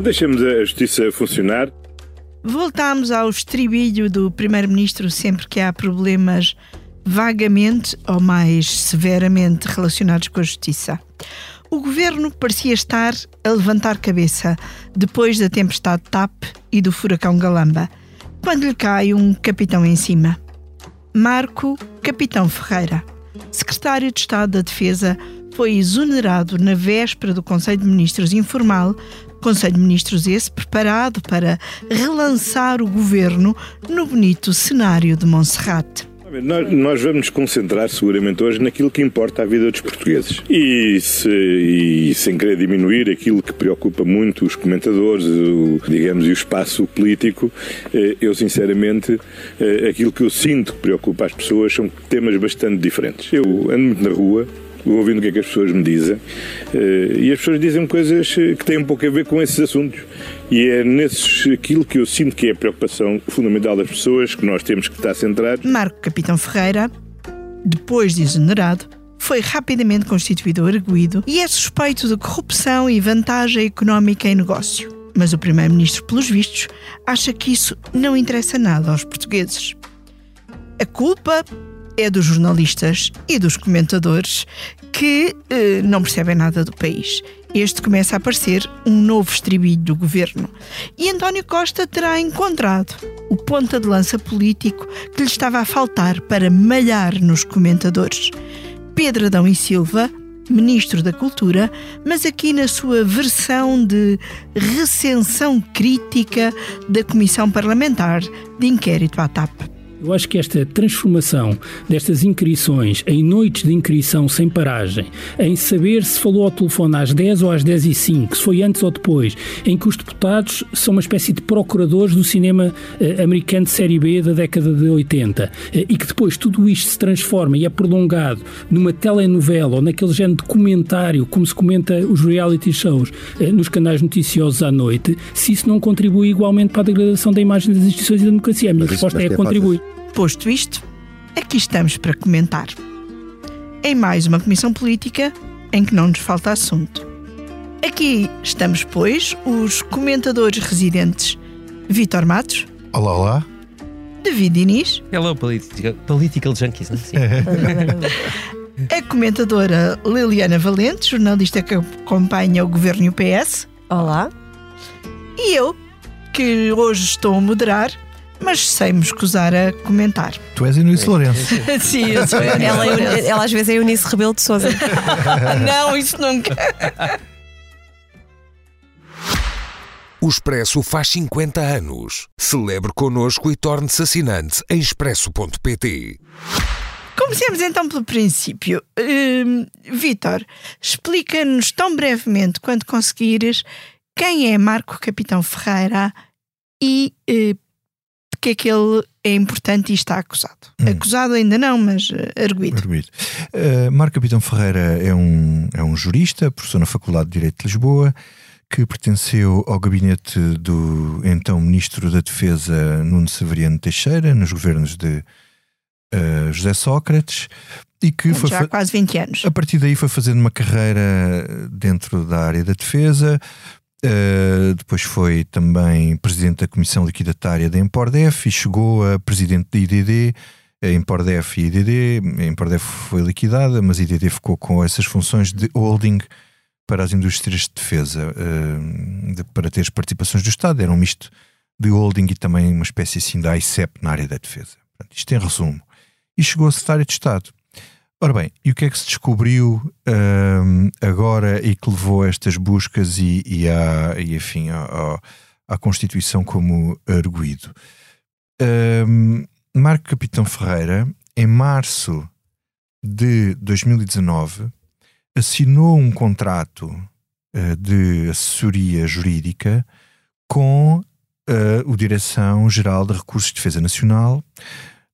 Quando deixamos a justiça funcionar. Voltamos ao estribilho do Primeiro-Ministro sempre que há problemas vagamente ou mais severamente relacionados com a justiça. O governo parecia estar a levantar cabeça depois da tempestade TAP e do furacão Galamba, quando lhe cai um capitão em cima. Marco Capitão Ferreira, secretário de Estado da Defesa, foi exonerado na véspera do Conselho de Ministros informal, Conselho de Ministros esse preparado para relançar o governo no bonito cenário de Monserrate. Nós, nós, vamos nos concentrar seguramente hoje naquilo que importa à vida dos portugueses. E, se, e sem querer diminuir aquilo que preocupa muito os comentadores, o, digamos, e o espaço político, eh, eu sinceramente, eh, aquilo que eu sinto que preocupa as pessoas são temas bastante diferentes. Eu ando muito na rua, ouvindo o que é que as pessoas me dizem, eh, e as pessoas dizem coisas que têm um pouco a ver com esses assuntos. E é nesses aquilo que eu sinto que é a preocupação fundamental das pessoas que nós temos que estar centrados. Marco Capitão Ferreira, depois de exonerado, foi rapidamente constituído arguído e é suspeito de corrupção e vantagem económica em negócio. Mas o Primeiro-Ministro, pelos vistos, acha que isso não interessa nada aos portugueses. A culpa é dos jornalistas e dos comentadores que eh, não percebem nada do país. Este começa a aparecer um novo estribilho do governo. E António Costa terá encontrado o ponta de lança político que lhe estava a faltar para malhar nos comentadores. Pedro Adão e Silva, Ministro da Cultura, mas aqui na sua versão de recensão crítica da Comissão Parlamentar de Inquérito à TAP. Eu acho que esta transformação destas inquirições em noites de inquirição sem paragem, em saber se falou ao telefone às 10 ou às 10 e 5, se foi antes ou depois, em que os deputados são uma espécie de procuradores do cinema eh, americano de série B da década de 80 eh, e que depois tudo isto se transforma e é prolongado numa telenovela ou naquele género de comentário, como se comenta os reality shows eh, nos canais noticiosos à noite, se isso não contribui igualmente para a degradação da imagem das instituições e da democracia. A minha resposta é, é contribui. Posto isto, aqui estamos para comentar. Em mais uma comissão política em que não nos falta assunto. Aqui estamos, pois, os comentadores residentes Vitor Matos. Olá, olá. David Diniz. Hello, political, political junkies. a comentadora Liliana Valente, jornalista que acompanha o governo e o PS. Olá. E eu, que hoje estou a moderar mas sem me escusar a comentar. Tu és Eunice Lourenço. Sim, eu sou Eunice ela, Lourenço. ela às vezes é Eunice Rebelo de Souza. Não, isso nunca. O Expresso faz 50 anos. Celebre connosco e torne-se assinante em expresso.pt. Comecemos então pelo princípio. Uh, Vítor, explica-nos tão brevemente quanto conseguires quem é Marco Capitão Ferreira e uh, é que ele é importante e está acusado. Hum. Acusado ainda não, mas uh, arguído. arguído. Uh, Marco Capitão Ferreira é um, é um jurista, professor na Faculdade de Direito de Lisboa, que pertenceu ao gabinete do então Ministro da Defesa Nuno Severiano Teixeira, nos governos de uh, José Sócrates, e que foi já há quase 20 anos. A partir daí foi fazendo uma carreira dentro da área da defesa, Uh, depois foi também presidente da Comissão Liquidatária da Empordef e chegou a presidente da IDD. A Empordef e IDD, a Empordef foi liquidada, mas a IDD ficou com essas funções de holding para as indústrias de defesa, uh, de, para ter as participações do Estado. Era um misto de holding e também uma espécie assim da ICEP na área da defesa. Portanto, isto em resumo. E chegou a secretário de Estado. Ora bem, e o que é que se descobriu um, agora e que levou a estas buscas e, e, à, e enfim, à, à, Constituição como arguído? Um, Marco Capitão Ferreira, em março de 2019, assinou um contrato uh, de assessoria jurídica com uh, o Direção-Geral de Recursos de Defesa Nacional.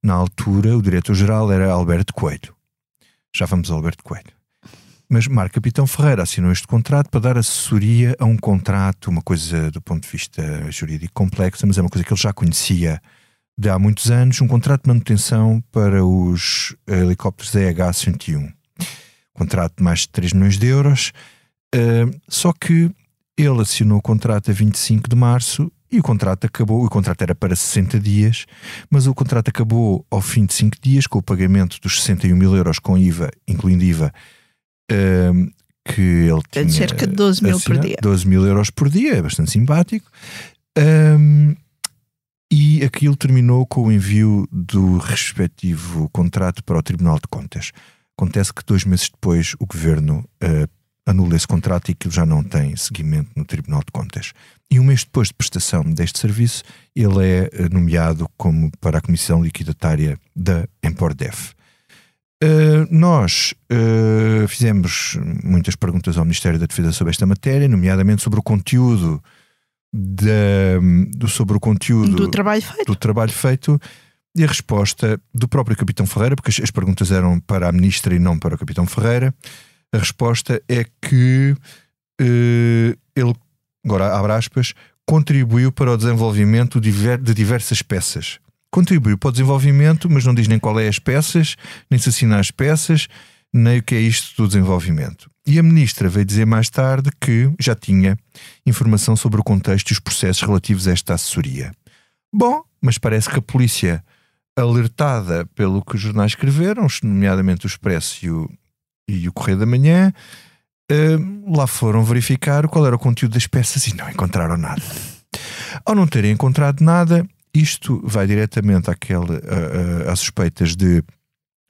Na altura, o diretor-geral era Alberto Coelho. Já vamos ao Alberto Coelho. Mas Marco Capitão Ferreira assinou este contrato para dar assessoria a um contrato, uma coisa do ponto de vista jurídico complexa, mas é uma coisa que ele já conhecia de há muitos anos, um contrato de manutenção para os helicópteros EH-101. Contrato de mais de 3 milhões de euros. Uh, só que ele assinou o contrato a 25 de março e o contrato acabou. O contrato era para 60 dias, mas o contrato acabou ao fim de 5 dias com o pagamento dos 61 mil euros com IVA, incluindo IVA, ehm, que ele É tinha. de cerca de 12 mil por dia. 12 mil euros por dia, é bastante simpático. Ehm, e aquilo terminou com o envio do respectivo contrato para o Tribunal de Contas. Acontece que dois meses depois o governo eh, anula esse contrato e aquilo já não tem seguimento no Tribunal de Contas. E um mês depois de prestação deste serviço, ele é eh, nomeado como para a Comissão Liquidatária da Empordef. Uh, nós uh, fizemos muitas perguntas ao Ministério da Defesa sobre esta matéria, nomeadamente sobre o conteúdo da, do, sobre o conteúdo Do trabalho feito. do trabalho feito e a resposta do próprio Capitão Ferreira, porque as, as perguntas eram para a Ministra e não para o Capitão Ferreira, a resposta é que eh, ele, agora abre aspas, contribuiu para o desenvolvimento de diversas peças. Contribuiu para o desenvolvimento, mas não diz nem qual é as peças, nem se assina as peças, nem o que é isto do desenvolvimento. E a Ministra veio dizer mais tarde que já tinha informação sobre o contexto e os processos relativos a esta assessoria. Bom, mas parece que a polícia, alertada pelo que os jornais escreveram, nomeadamente o Expresso e o, e o Correio da Manhã, eh, lá foram verificar qual era o conteúdo das peças e não encontraram nada. Ao não terem encontrado nada, isto vai diretamente àquele, suspeitas de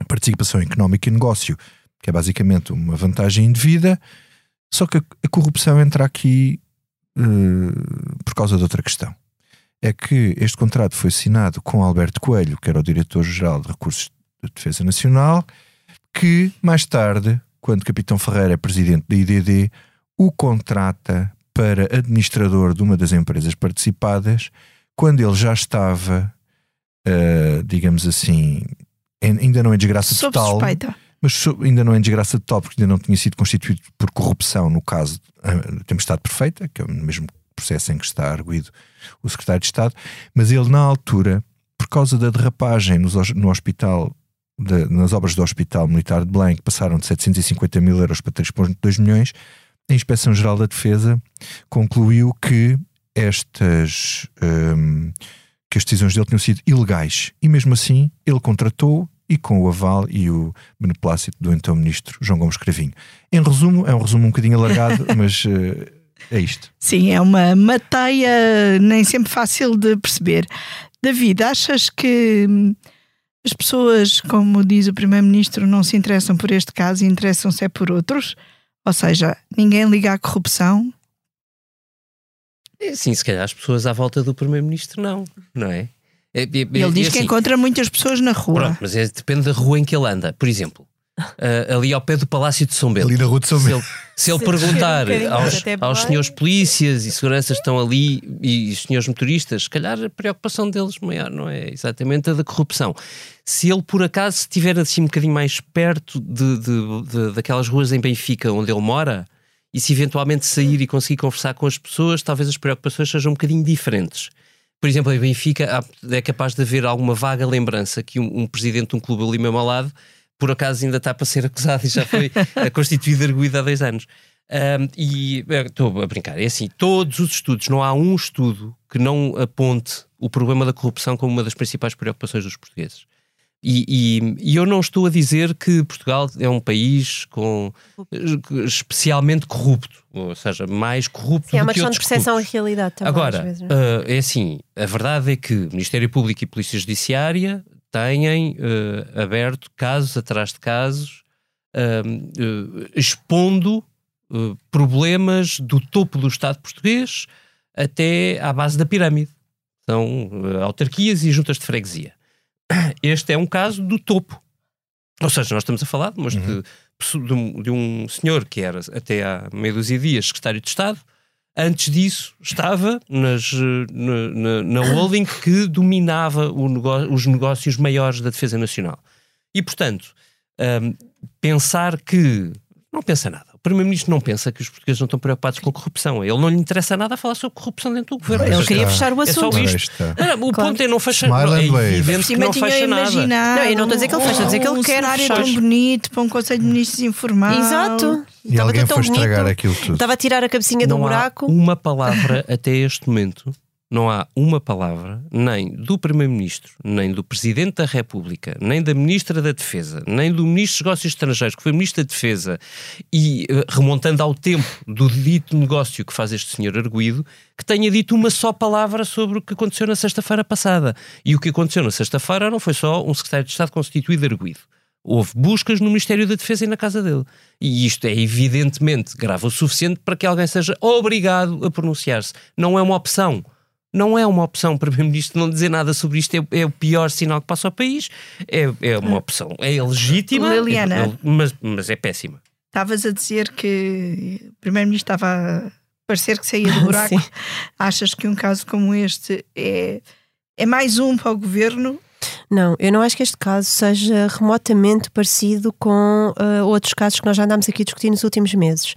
participação económica e negócio, que é basicamente uma vantagem indevida, só que a, a corrupção entra aqui eh, por causa de outra questão. É que este contrato foi assinado com Alberto Coelho, que era o diretor-geral de Recursos de Defesa Nacional, que mais tarde, quando Capitão Ferreira é presidente da IDD, o contrata para administrador de uma das empresas participadas, quando ele já estava, eh, digamos assim, em- ainda não em desgraça Sob total suspeita. mas so- ainda não é em desgraça total porque ainda não tinha sido constituído por corrupção no caso da Tempestade Perfeita, que é o mesmo processo em que está arguído o secretário de Estado, mas ele na altura, por causa da derrapagem no hospital, da- nas obras do Hospital Militar de Belém, que passaram de 750 mil euros para 3,2 milhões, a Inspeção-Geral da Defesa concluiu que estas, hum, que as decisões dele tinham sido ilegais e mesmo assim ele contratou e com o aval e o beneplácito do então ministro João Gomes Cravinho. Em resumo, é um resumo um bocadinho alargado, mas eh, é isto. Sim, é uma mateia nem sempre fácil de perceber. David, achas que hum, as pessoas, como diz o Primeiro-Ministro, não se interessam por este caso e interessam-se é por outros? Ou seja, ninguém liga à corrupção? É, Sim, se calhar as pessoas à volta do Primeiro-Ministro não, não é? É- é- é- Ele diz é que assim, encontra muitas pessoas na rua. Pronto, mas é- depende da rua em que ele anda. Por exemplo, ah, ali ao pé do Palácio de São Bento. Ali na Rua de São Bento. Se ele perguntar um aos, aos senhores polícias e seguranças que estão ali e os senhores motoristas, se calhar a preocupação deles maior não é exatamente a da corrupção. Se ele por acaso estiver assim um bocadinho mais perto de, de- de- daquelas ruas em Benfica onde ele mora e se eventualmente sair e conseguir conversar com as pessoas, talvez as preocupações sejam um bocadinho diferentes. Por exemplo, em Benfica é capaz de haver alguma vaga lembrança que um, um presidente de um clube ali mesmo ao lado por acaso ainda está para ser acusado e já foi eh, constituído arguído há dois anos. Ahm, e eh, estou a brincar, é assim: todos os estudos, não há um estudo que não aponte o problema da corrupção como uma das principais preocupações dos portugueses. E, e- e eu não estou a dizer que Portugal é um país com eh, especialmente corrupto, ou seja, mais corrupto Sim, é do uma que questão de outros percepção corruptos. e realidade também. Agora, vezes, é? é assim, a verdade é que Ministério Público e Polícia Judiciária têm ah, aberto casos atrás de casos, ah, expondo ah, problemas do topo do Estado português até à base da pirâmide. São autarquias e juntas de freguesia. Este é um caso do topo. Ou seja, nós estamos a falar mas de, de um, de um senhor que era até há meia dúzia de dias secretário de Estado, Antes disso, estava nas, eh, na, na, na holding que dominava o negó- os negócios maiores da Defesa Nacional. E, portanto, hum, pensar que. Não pensa nada. O Primeiro-Ministro não pensa que os portugueses não estão preocupados com a corrupção. Ele não lhe interessa nada falar sobre corrupção dentro do governo. Ele queria fechar o É só assunto. isto. está. Não, o Claro. ponto é não fechar. Smile É and wave. evidente que não fecha nada. Não, eu não estou a dizer que ele fecha, estou a dizer que ele um quer cenário fechar. tão bonito para um Conselho de Ministros informal. Exato. E Estava alguém tão foi estragar bonito. aquilo tudo. Estava a tirar a cabecinha do não buraco. há uma palavra até este momento, não há uma palavra, nem do Primeiro-Ministro, nem do Presidente da República, nem da Ministra da Defesa, nem do Ministro dos Negócios Estrangeiros, que foi Ministro da Defesa, e eh, remontando ao tempo do dito negócio que faz este senhor arguído, que tenha dito uma só palavra sobre o que aconteceu na sexta-feira passada. E o que aconteceu na sexta-feira não foi só um secretário de Estado constituído arguído. Houve buscas no Ministério da Defesa e na casa dele. E isto é evidentemente grave o suficiente para que alguém seja obrigado a pronunciar-se. Não é uma opção. Não é uma opção o Primeiro-Ministro não dizer nada sobre isto. É, é o pior sinal que passa ao país. É, é uma opção. É legítima, Liliana. é- mas, mas é péssima. Estavas a dizer que o Primeiro-Ministro estava a parecer que saía do buraco. Sim. Achas que um caso como este é, é mais um para o governo? Não, eu não acho que este caso seja remotamente parecido com ah, outros casos que nós já andámos aqui a discutir nos últimos meses.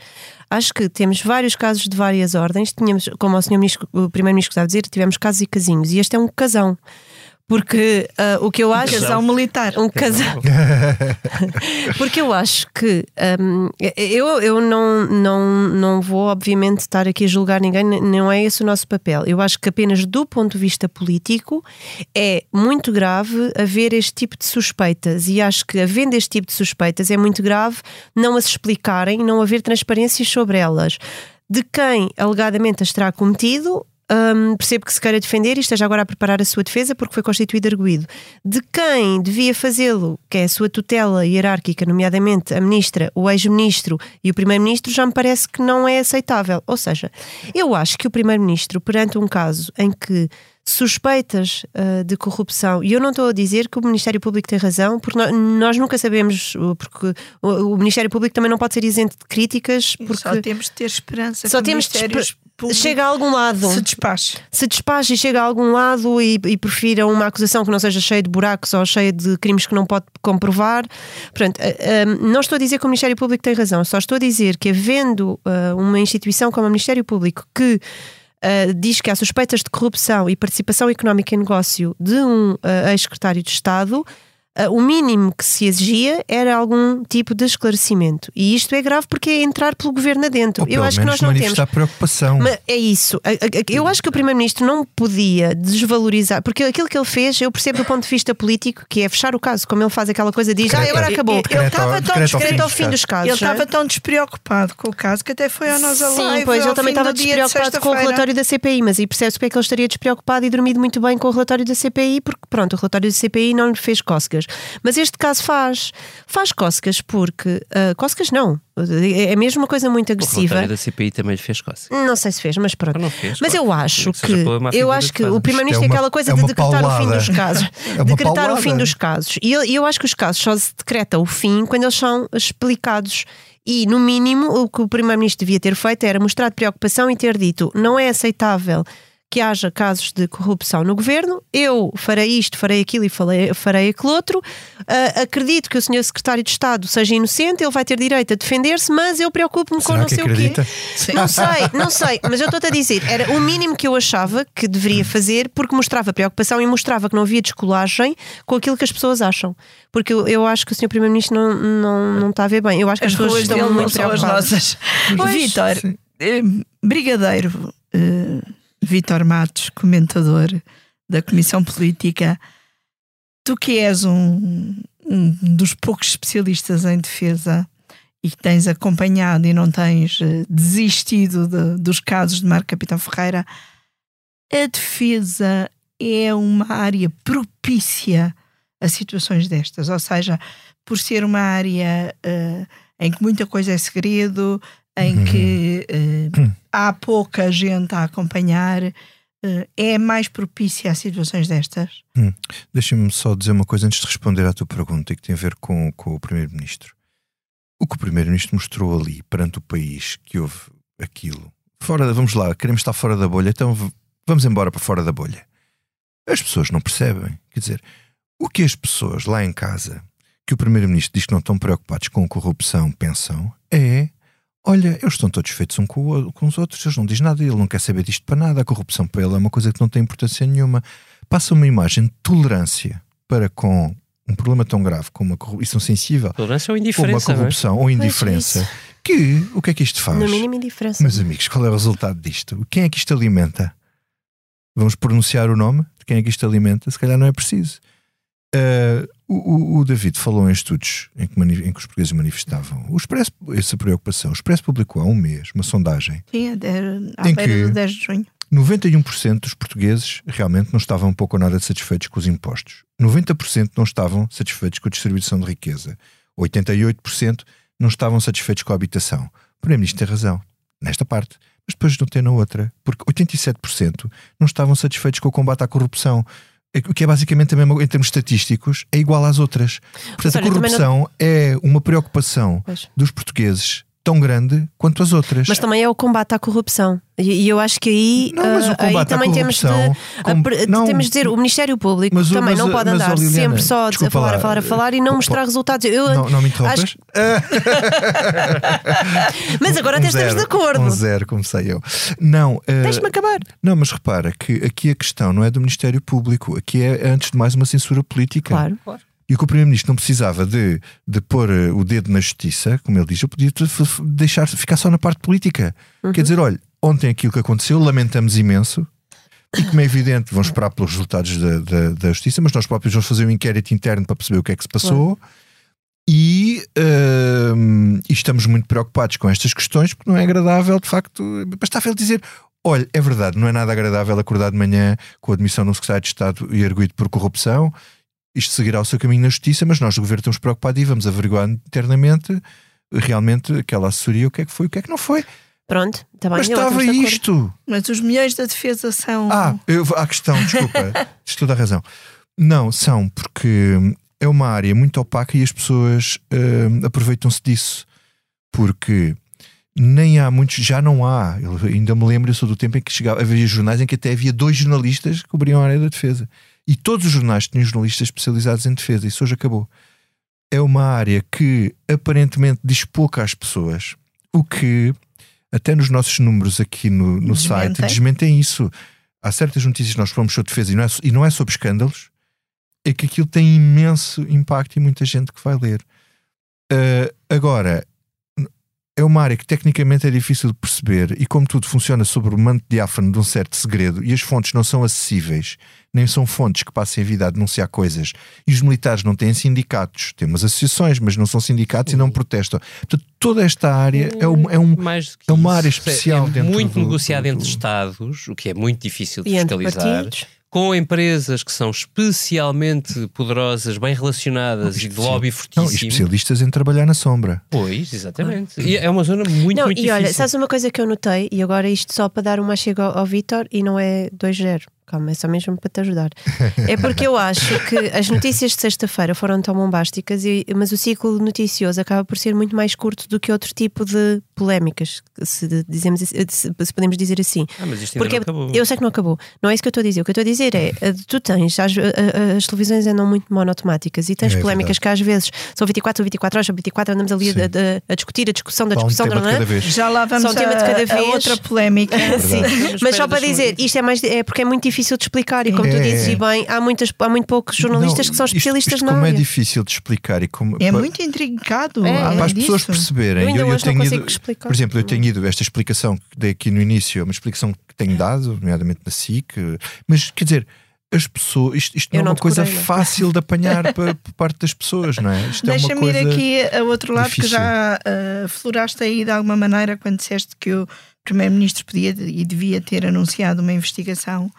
Acho que temos vários casos de várias ordens. Tínhamos, como o, senhor Primeiro-Ministro estava a dizer, tivemos casos e casinhos. E este é um casão. Porque ah, o que eu acho. Casal militar. Um casal. Porque eu acho que hum, eu, eu não, não, não vou, obviamente, estar aqui a julgar ninguém, não é esse o nosso papel. Eu acho que apenas do ponto de vista político é muito grave haver este tipo de suspeitas e acho que havendo este tipo de suspeitas é muito grave não as explicarem, não haver transparências sobre elas. De quem alegadamente as terá cometido, Hum, percebo que se queira defender e esteja agora a preparar a sua defesa porque foi constituído arguído. De quem devia fazê-lo, que é a sua tutela hierárquica, nomeadamente a ministra, o ex-ministro e o primeiro-ministro, já me parece que não é aceitável. Ou seja, eu acho que o primeiro-ministro, perante um caso em que suspeitas ah, de corrupção, e eu não estou a dizer que o Ministério Público tem razão, porque nó- nós, nunca sabemos, uh, porque o, o Ministério Público também não pode ser isento de críticas, porque Só temos de ter esperança Só que temos o de Ministério esper- Público chega a algum lado se despache. se despacha e chega a algum lado e, e prefira uma acusação que não seja cheia de buracos ou cheia de crimes que não pode comprovar. Portanto, eh, eh, não estou a dizer que o Ministério Público tem razão, só estou a dizer que havendo eh, uma instituição como o Ministério Público que eh, diz que há suspeitas de corrupção e participação económica em negócio de um eh, ex-secretário de Estado, o mínimo que se exigia era algum tipo de esclarecimento. E isto é grave porque é entrar pelo governo adentro. Ou Eu pelo acho que nós não temos. preocupação. Mas é isso. A- a- a- Eu acho que o Primeiro-Ministro não podia desvalorizar, porque aquilo que ele fez, eu percebo do ponto de vista político, que é fechar o caso, como ele faz aquela coisa, diz, ah, agora acabou. Ele estava tão ao fim dos casos. Ele é? estava tão despreocupado com o caso que até foi à nossa Sim, live. pois ele também estava do dia de despreocupado com o relatório da CPI, mas aí percebe-se porque é que ele estaria despreocupado e dormido muito bem com o relatório da CPI, porque pronto, o relatório da CPI não lhe fez cócegas. Mas este caso faz. Faz cócegas porque. ah, cócegas não. É mesmo uma coisa muito O agressiva. relatório da CPI também lhe fez coça. Não sei se fez, mas pronto. Não fez, mas eu acho Que eu acho que o primeiro-ministro é é uma- aquela coisa é de decretar o fim paulada. dos casos. É decretar o fim paulada. dos casos. E eu, eu acho que os casos só se decreta o fim quando eles são explicados. E, no mínimo, o que o primeiro-ministro devia ter feito era mostrar preocupação e ter dito: não é aceitável que haja casos de corrupção no governo, eu farei isto, farei aquilo e farei, farei aquilo outro. Ah, acredito que o senhor secretário de Estado seja inocente, ele vai ter direito a defender-se, mas eu preocupo-me com não que sei acredita? o quê. Não sei, não sei, mas eu estou-te a dizer, era o mínimo que eu achava que deveria fazer, porque mostrava preocupação e mostrava que não havia descolagem com aquilo que as pessoas acham. Porque eu, eu acho que o senhor Primeiro-Ministro não, não, não está a ver bem. Eu acho que as, As pessoas estão muito são as preocupadas. Vítor, eh, Brigadeiro, eh, Vítor Matos, comentador da Comissão Política, tu que és um, um dos poucos especialistas em defesa e que tens acompanhado e não tens eh, desistido de- dos casos de Marco Capitão Ferreira, a defesa é uma área propícia a situações destas, ou seja, por ser uma área eh, em que muita coisa é segredo, em Uhum. que eh, há pouca gente a acompanhar, eh, é mais propícia a situações destas? Deixa-me só dizer uma coisa antes de responder à tua pergunta e que tem a ver com, com o Primeiro-Ministro. O que o Primeiro-Ministro mostrou ali perante o país que houve aquilo. Fora, da- vamos lá, queremos estar fora da bolha, então vamos embora para fora da bolha. As pessoas não percebem. Quer dizer, o que as pessoas lá em casa, que o Primeiro-Ministro diz que não estão preocupados com a corrupção, pensam é Olha, eles estão todos feitos um com, com os outros, eles não dizem nada, ele não quer saber disto para nada, a corrupção para ele é uma coisa que não tem importância nenhuma. Passa uma imagem de tolerância para com um problema tão grave como a corrupção sensível, Tolerância ou como a indiferença, não é? corrupção ou indiferença, que o que é que isto faz? No mínimo indiferença. Meus amigos, qual é o resultado disto? Quem é que isto alimenta? Vamos pronunciar o nome de quem é que isto alimenta? Se calhar não é preciso. Ah, o, o- o David falou em estudos em que, em que os portugueses manifestavam o Expresso, essa preocupação. O Expresso publicou há um mês uma sondagem. Sim, à Em beira que- do 10 de junho. 91% dos portugueses realmente não estavam pouco ou nada satisfeitos com os impostos. 90% não estavam satisfeitos com a distribuição de riqueza. 88% não estavam satisfeitos com a habitação. O Primeiro-Ministro tem razão, nesta parte. Mas depois não tem na outra. Porque 87% não estavam satisfeitos com o combate à corrupção. O que é basicamente também, em termos estatísticos, é igual às outras. Portanto, olha, a corrupção é uma preocupação Pois. dos portugueses tão grande quanto as outras. Mas também é o combate à corrupção. E, e eu acho que aí, Não, mas o aí combate à também temos de, corrupção, com- apre- não, temos de dizer, o Ministério Público mas também mas não pode andar Liliana, sempre só a falar, lá, a falar, a falar e não mostrar resultados. Eu, Não, não me interrompas? Mas agora Um até estamos zero, de acordo. Um zero, comecei eu. Não, eh, Deixa-me acabar. não, mas repara que aqui a questão não é do Ministério Público, aqui é antes de mais uma censura política. Claro. E que o Primeiro-Ministro não precisava de, de pôr eh, o dedo na justiça, como ele diz, eu podia deixar ficar só na parte política. Uhum. Quer dizer, olha, ontem aquilo que aconteceu, lamentamos imenso. E como é evidente, vamos esperar pelos resultados da, da, da justiça, mas nós próprios vamos fazer um inquérito interno para perceber o que é que se passou. E, ehm, e estamos muito preocupados com estas questões, porque não é agradável, de facto. Bastava ele dizer: olha, é verdade, não é nada agradável acordar de manhã com a admissão de um secretário de Estado e arguído por corrupção. Isto seguirá o seu caminho na justiça, mas nós do governo estamos preocupados e vamos averiguar internamente realmente aquela assessoria, o que é que foi, o que é que não foi. Pronto, está bem. mas eu estava isto. Mas os milhões da defesa são. Ah, eu, a questão, desculpa, tens toda a razão. Não, são, porque é uma área muito opaca e as pessoas hum, aproveitam-se disso. Porque nem há muitos, já não há. Eu ainda me lembro, eu sou do tempo em que chegava, havia jornais em que até havia dois jornalistas que cobriam a área da defesa. E todos os jornais tinham jornalistas especializados em defesa. Isso hoje acabou. É uma área que aparentemente diz pouco às pessoas, o que até nos nossos números aqui no, no site Desmentem. desmentem isso. Há certas notícias que nós falamos sobre defesa e não é, e não é sobre escândalos, é que aquilo tem imenso impacto e muita gente que vai ler. Ah, agora, é uma área que tecnicamente é difícil de perceber e, como tudo funciona sobre o manto diáfano de um certo segredo e as fontes não são acessíveis, nem são fontes que passem a vida a denunciar coisas, e os militares não têm sindicatos, têm umas associações, mas não são sindicatos e não protestam. Portanto, toda esta área é, um, é um. Mais do que é uma isso. área especial É dentro muito do- negociado do- entre do- Estados, o que é muito difícil de E entre fiscalizar. partidos. Com empresas que são especialmente poderosas, bem relacionadas e de lobby Não, fortíssimo. especialistas em trabalhar na sombra. Pois, exatamente. E é uma zona muito, Não, muito e difícil. olha, sabes uma coisa que eu notei, e agora isto só para dar uma chega ao, ao Vítor, e não é 2-0, calma, é só mesmo para te ajudar. É porque eu acho que as notícias de sexta-feira foram tão bombásticas, e, mas o ciclo noticioso acaba por ser muito mais curto do que outro tipo de polémicas, se, dizemos, se, se podemos dizer assim. Ah, mas isto ainda Porque não acabou. eu sei que não acabou. Não é isso que eu estou a dizer. O que eu estou a dizer é: eh, tu tens, as, a- a- as televisões andam muito monotemáticas e tens É polémicas que às vezes são 24 ou 24 horas, são 24, andamos ali a, a- a discutir a discussão da um discussão. não é? Já lá vamos Só um tema de a- cada a vez. outra polémica. Sim, mas só para dizer, isto é mais é porque é muito difícil de explicar e como tu É, dizes é. e bem, há, muitas, há muito poucos jornalistas Não, que são isto- especialistas isto na como área. é difícil de explicar e como É muito intrincado. É, para as disso. pessoas perceberem. Eu ainda hoje não tenho ido, explicar. Por exemplo, eu tenho ido esta explicação que dei aqui no início, é uma explicação que tenho dado, nomeadamente na SIC, mas quer dizer, as pessoas, isto, isto não Eu é não uma coisa não. fácil de apanhar para, por parte das pessoas, não é? Isto é uma Deixa-me coisa. ir aqui a outro lado difícil. que já uh, floraste aí de alguma maneira quando disseste que o Primeiro-Ministro podia e devia ter anunciado uma investigação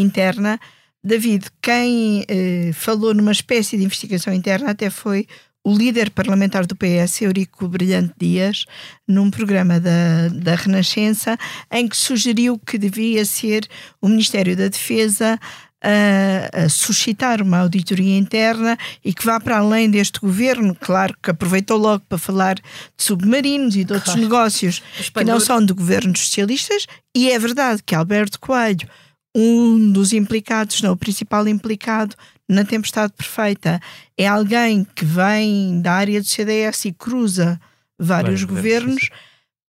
interna. David, quem eh, falou numa espécie de investigação interna até foi o líder parlamentar do PS, Eurico Brilhante Dias, num programa da, da Renascença, em que sugeriu que devia ser o Ministério da Defesa a, a suscitar uma auditoria interna e que vá para além deste governo. Claro que aproveitou logo para falar de submarinos e de outros Claro. negócios que não Espanhol. são de governos socialistas, e é verdade que Alberto Coelho, um dos implicados, não o principal implicado na tempestade perfeita, é alguém que vem da área do CDS e cruza vários Vários governos.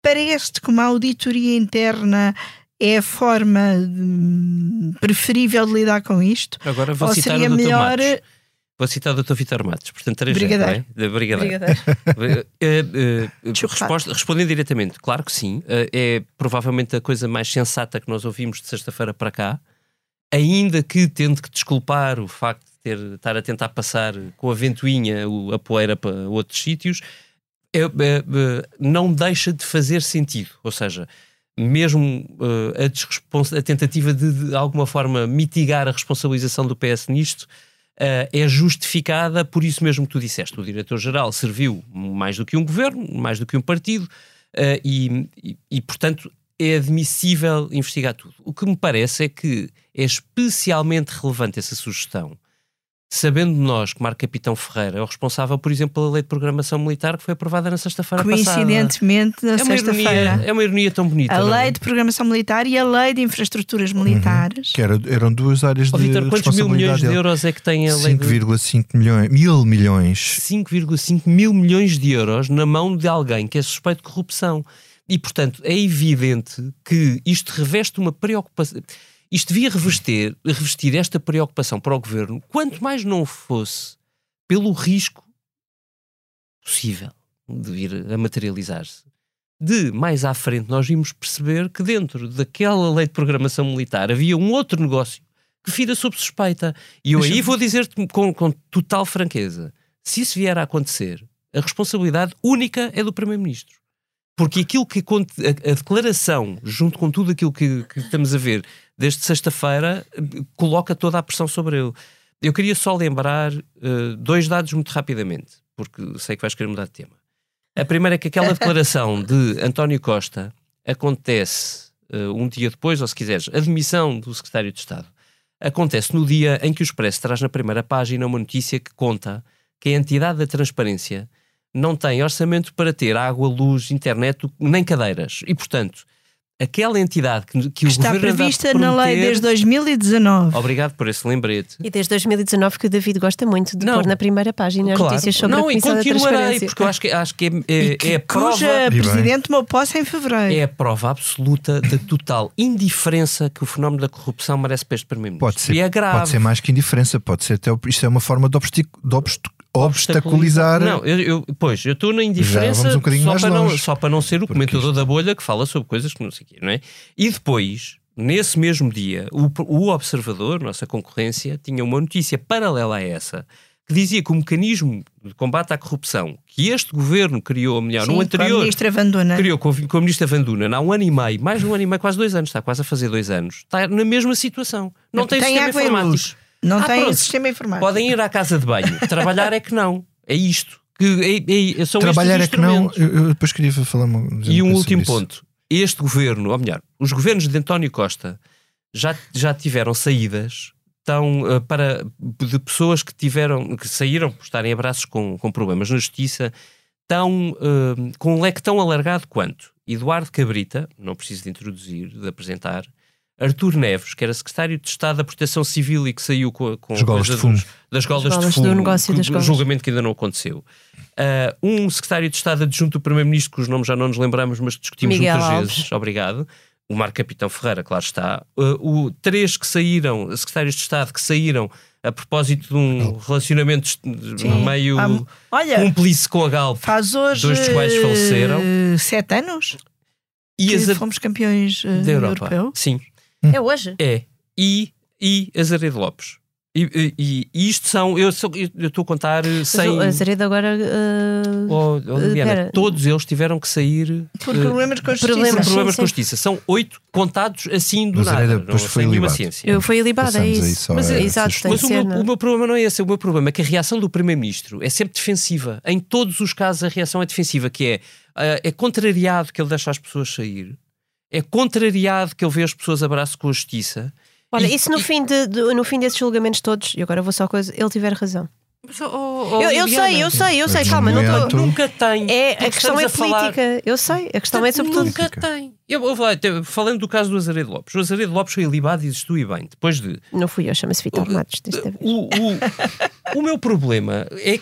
Parece-te que uma auditoria interna é a forma hum, preferível de lidar com isto? Agora vou Ou citar seria melhor-. Vou citar o Dr. Vitor Matos, portanto, três Brigadeiro. é? De Brigadeiro. Eh, eh, Chocado. resposta- respondendo diretamente, claro que sim. Eh, é provavelmente a coisa mais sensata que nós ouvimos de sexta-feira para cá, ainda que tendo que desculpar o facto de ter, estar a tentar passar com a ventoinha o- a poeira para outros sítios, é- é- é, não deixa de fazer sentido. Ou seja, mesmo a, a tentativa de, de alguma forma mitigar a responsabilização do PS nisto é justificada por isso mesmo que tu disseste. O diretor-geral serviu mais do que um governo, mais do que um partido, eh, e, e- e, portanto, é admissível investigar tudo. O que me parece é que é especialmente relevante essa sugestão, sabendo nós que Marco Capitão Ferreira é o responsável, por exemplo, pela lei de programação militar que foi aprovada na sexta-feira passada. Coincidentemente, na É sexta-feira. é uma ironia tão bonita. A não é? lei de programação militar e a lei de infraestruturas militares. Que era- eram duas áreas Ó, de Vítor, quantos mil milhões de euros é que tem a lei de 5,5 milhões, mil milhões. 5,5 mil milhões de euros na mão de alguém que é suspeito de corrupção. E, portanto, é evidente que isto reveste uma preocupação. Isto devia revestir, revestir esta preocupação para o governo, quanto mais não fosse pelo risco possível de vir a materializar-se. De mais à frente, nós vimos perceber que dentro daquela lei de programação militar havia um outro negócio que fira sob suspeita. E eu aí vou dizer-te com, com total franqueza: se isso vier a acontecer, a responsabilidade única é do Primeiro-Ministro. Porque aquilo que a, a declaração, junto com tudo aquilo que, que estamos a ver desde sexta-feira, coloca toda a pressão sobre ele. Eu queria só lembrar eh, dois dados muito rapidamente, porque sei que vais querer mudar de tema. A primeira é que aquela declaração de António Costa acontece eh, um dia depois, ou se quiseres, a demissão do secretário de Estado, acontece no dia em que o Expresso traz na primeira página uma notícia que conta que a entidade da transparência não tem orçamento para ter água, luz, internet, nem cadeiras. E, portanto, aquela entidade que, que o Está governo a prevista na lei prometer- desde 2019. Obrigado por esse lembrete. E desde 2019 que o David gosta muito de Não. pôr na primeira página as Claro. notícias sobre a não, e Comissão da continuarei, Transparência. porque eu acho que, acho que é, é, é a prova. Cuja E presidente tomou posse em fevereiro. É a prova absoluta da total indiferença que o fenómeno da corrupção merece para este Primeiro-Ministro. Pode ser, E é grave. pode ser mais que indiferença, pode ser até. Isto é uma forma de, obstic- de obst- obstaculizar. Não, eu, eu- pois, eu estou na indiferença um só, para não, só para não ser o Porque comentador isto- da bolha que fala sobre coisas que não sei o quê, não é? E depois, nesse mesmo dia, o, o Observador, nossa concorrência, tinha uma notícia paralela a essa que dizia que o mecanismo de combate à corrupção que este governo criou, ou melhor, Sim, no com a anterior, ministra Vanduna. criou com, com a ministra Vanduna há um ano e meio, mais de um ano e meio, quase dois anos, está quase a fazer dois anos, está na mesma situação. Não tem, tem sistema água e informático. luz. Não Ah, tem pronto. sistema informático. Podem ir à casa de banho. Trabalhar é que não. É isto. Que é, é, são Trabalhar é que não. Eu, eu depois queria falar uma, E um último ponto. Este governo, ou melhor, os governos de António Costa já, já tiveram saídas tão, eh, para, de pessoas que tiveram que saíram por estarem a braços com, com problemas na justiça tão, eh, com um leque tão alargado quanto Eduardo Cabrita, não preciso de introduzir, de apresentar, Artur Neves, que era secretário de Estado da Proteção Civil e que saiu com, com As golas de fumo. dos- das golas As de golas do fumo, negócio que- das golas. julgamento que ainda não aconteceu. Uh, um secretário de Estado adjunto do Primeiro-Ministro, cujos nomes já não nos lembramos, mas discutimos Miguel muitas Alves. vezes. Obrigado. O Marco Capitão Ferreira, claro está. Uh, o, três que saíram, secretários de Estado que saíram a propósito de um relacionamento Sim. meio Ah, olha, cúmplice com a Galp. faz hoje dois dos quais faleceram. sete anos E que as fomos campeões eh, da Europa. europeu. Sim, É hoje? é. E, e Azaredo Lopes. E, e- e isto são, eu sou- eu estou a contar eh, Mas sem. o Azeredo agora. uh, Oh, oh, Liliana, pera. todos eles tiveram que sair Por eh, problemas com a justiça. por Problemas. problemas sim, com a sim. justiça. São oito contados assim do Mas nada. não, foi ilibado. ciência. eu fui ilibada, é isso. Mas a é- exato, Mas o meu, o meu problema não é esse. O meu problema é que a reação do Primeiro-Ministro é sempre defensiva. Em todos os casos, a reação é defensiva, que é, ah, é contrariado que ele deixa as pessoas sair, é contrariado que ele vê as pessoas abraço com a justiça. Olha, E- isso no, e- fim de, de- no fim desses julgamentos todos, e agora vou só coisa, ele tiver razão. Mas, oh, oh, eu, eu sei, eu sei, eu sei, calma, não estou. Nunca tem. É, a questão é a falar- política, eu sei, a questão é sobretudo. Nunca tem. Eu, eu, vou lá, falando do caso do Azaredo Lopes. O Azaredo Lopes foi ilibado e isto e bem. Depois de Não fui eu, chama-se Vitor Matos desta vez. O, o, o meu problema é,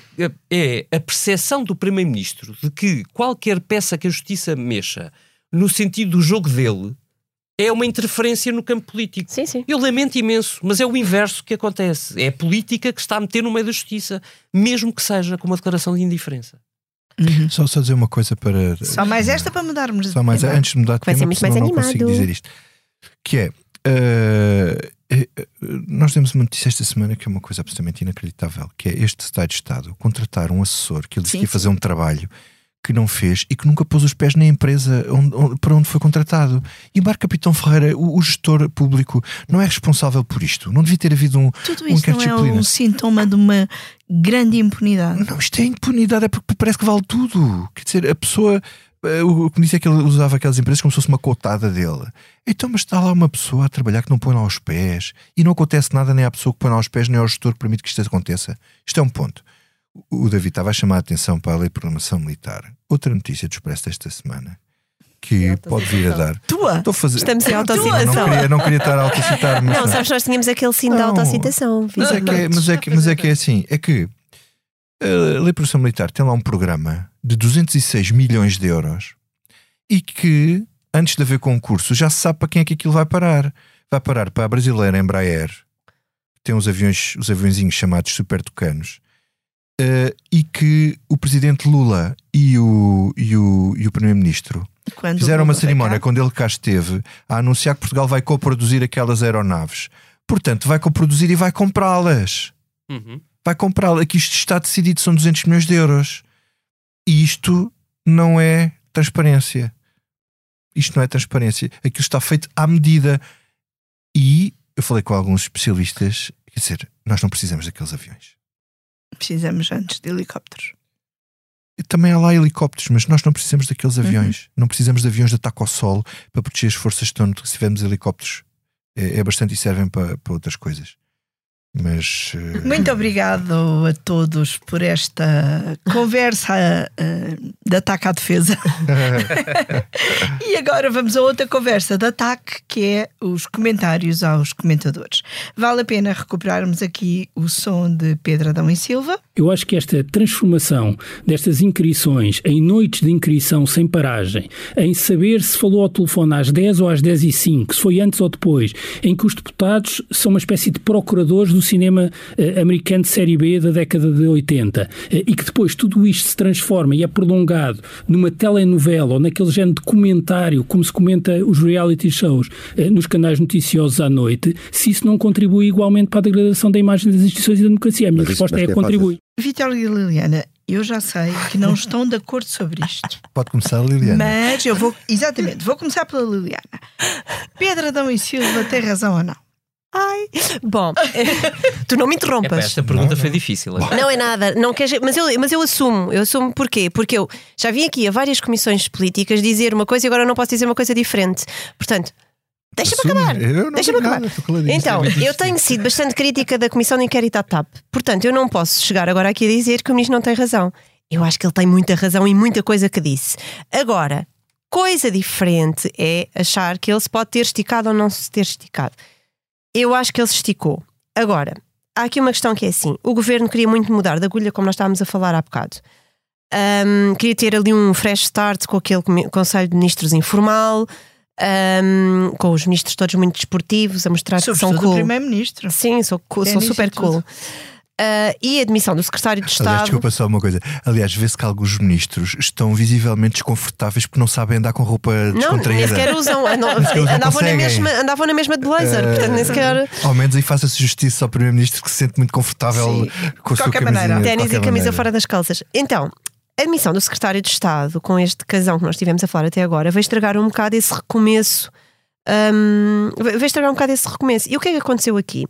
é a percepção do Primeiro-Ministro de que qualquer peça que a Justiça mexa no sentido do jogo dele, é uma interferência no campo político. Sim, sim. Eu lamento imenso, mas é o inverso que acontece. É a política que está a meter no meio da justiça, mesmo que seja com uma declaração de indiferença. Só, só dizer uma coisa para. Só mais esta para mudarmos de Só mais, tema. antes de mudar de Vai ser tema, muito mais não animado. consigo dizer isto. Que é. eh, nós temos uma notícia esta semana que é uma coisa absolutamente inacreditável, que é este Estado de Estado contratar um assessor que ele disse Sim, que ia fazer um trabalho que não fez e que nunca pôs os pés na empresa onde- onde- para onde foi contratado. E Marco Capitão Ferreira, o, o gestor público, não é responsável por isto. Não devia ter havido um. Tudo um isto inquérito não de é disciplina. um sintoma de uma grande impunidade. Não, isto é impunidade, é porque parece que vale tudo. Quer dizer, a pessoa. eh, O que me disse é que ele usava aquelas empresas como se fosse uma cotada dele. Então, mas está lá uma pessoa a trabalhar que não põe lá os pés e não acontece nada nem à pessoa que põe lá os pés, nem ao gestor que permite que isto aconteça. Isto é um ponto. O David estava a chamar a atenção para a lei de programação militar. Outra notícia do Expresso desta semana que pode vir a dar. Tua! Estou a fazer. Estamos em não, autocitação. queria, não queria estar a autocitar, mas Não, sabes, nós tínhamos aquele sino de Não. autocitação. Mas é, que é, mas, é que, mas é que é assim: é que a Lei de Produção Militar tem lá um programa de 206 milhões de euros e que, antes de haver concurso, já se sabe para quem é que aquilo vai parar. Vai parar para a brasileira Embraer, que tem os aviões, os aviõezinhos chamados Super Tucanos, eh, e que o presidente Lula e o, e o, e o primeiro-ministro Quando Fizeram uma cerimónia quando ele cá esteve a anunciar que Portugal vai coproduzir aquelas aeronaves. Portanto, vai coproduzir e vai comprá-las. Uhum. Vai comprá-las. Aqui isto está decidido, são 200 milhões de euros. E isto não é transparência. Isto não é transparência. Aquilo está feito à medida. E eu falei com alguns especialistas, quer dizer, nós não precisamos daqueles aviões. Precisamos antes de helicópteros. E Também há lá helicópteros, mas nós não precisamos daqueles Uhum. aviões. Não precisamos de aviões de ataque ao solo para proteger as forças de estão. Se tivermos helicópteros, é, é bastante e servem para, para outras coisas. Mas eh, Muito obrigado a todos por esta conversa eh, de ataque à defesa. e agora vamos a outra conversa de ataque, que é os comentários aos comentadores. Vale a pena recuperarmos aqui o som de Pedro Adão e Silva. Eu acho que esta transformação destas inquirições em noites de inquirição sem paragem, em saber se falou ao telefone às 10 ou às 10 e 5, se foi antes ou depois, em que os deputados são uma espécie de procuradores do cinema eh, americano de série B da década de 80 eh, e que depois tudo isto se transforma e é prolongado numa telenovela ou naquele género de comentário, como se comenta os reality shows eh, nos canais noticiosos à noite, se isso não contribui igualmente para a degradação da imagem das instituições e da democracia. A minha Mas isso- resposta mas é tem contribui. Vitor e Liliana, eu já sei que não estão de acordo sobre isto. pode começar, Liliana. Mas eu vou, exatamente, vou começar pela Liliana. Pedro Adão e Silva tem razão ou não? Ai, bom, tu não me interrompas. esta pergunta foi difícil. agora. Não é nada, não queres, mas, eu, mas eu assumo, eu assumo porquê? Porque eu já vim aqui a várias comissões políticas dizer uma coisa e agora não posso dizer uma coisa diferente. Portanto, deixa-me acabar. Eu não Deixa-me acabar. nada. Então, eu tenho sido bastante crítica da Comissão de Inquérito à TAP. Portanto, eu não posso chegar agora aqui a dizer que o ministro não tem razão. Eu acho que ele tem muita razão e muita coisa que disse. Agora, coisa diferente é achar que ele se pode ter esticado ou não se ter esticado. Eu acho que ele se esticou. Agora, há aqui uma questão que é assim: o governo queria muito mudar de agulha, como nós estávamos a falar há bocado. Ahm, queria ter ali um fresh start com aquele Conselho de Ministros informal, ahm, com os ministros todos muito desportivos, a mostrar que são Sobretudo o cool. Primeiro-Ministro. Sim, sou, cool, sou super e tudo. Ah, e a admissão do secretário de Aliás, Estado. desculpa só uma coisa. Aliás, vê-se que alguns ministros estão visivelmente desconfortáveis porque não sabem andar com roupa Não, nem descontraída. sequer usam. andam- Nem sequer usam, andavam, na mesma, andavam na mesma de blazer, portanto nem sequer. Ao menos aí faça-se justiça ao Primeiro-Ministro que se sente muito confortável Sim. com a De sua qualquer camisinha. maneira. de Ténis e camisa fora das calças. Então, a admissão do secretário de Estado com este casão que nós tivemos a falar até agora vai estragar um bocado esse recomeço. vai vai estragar um bocado esse recomeço. E o que é que aconteceu aqui?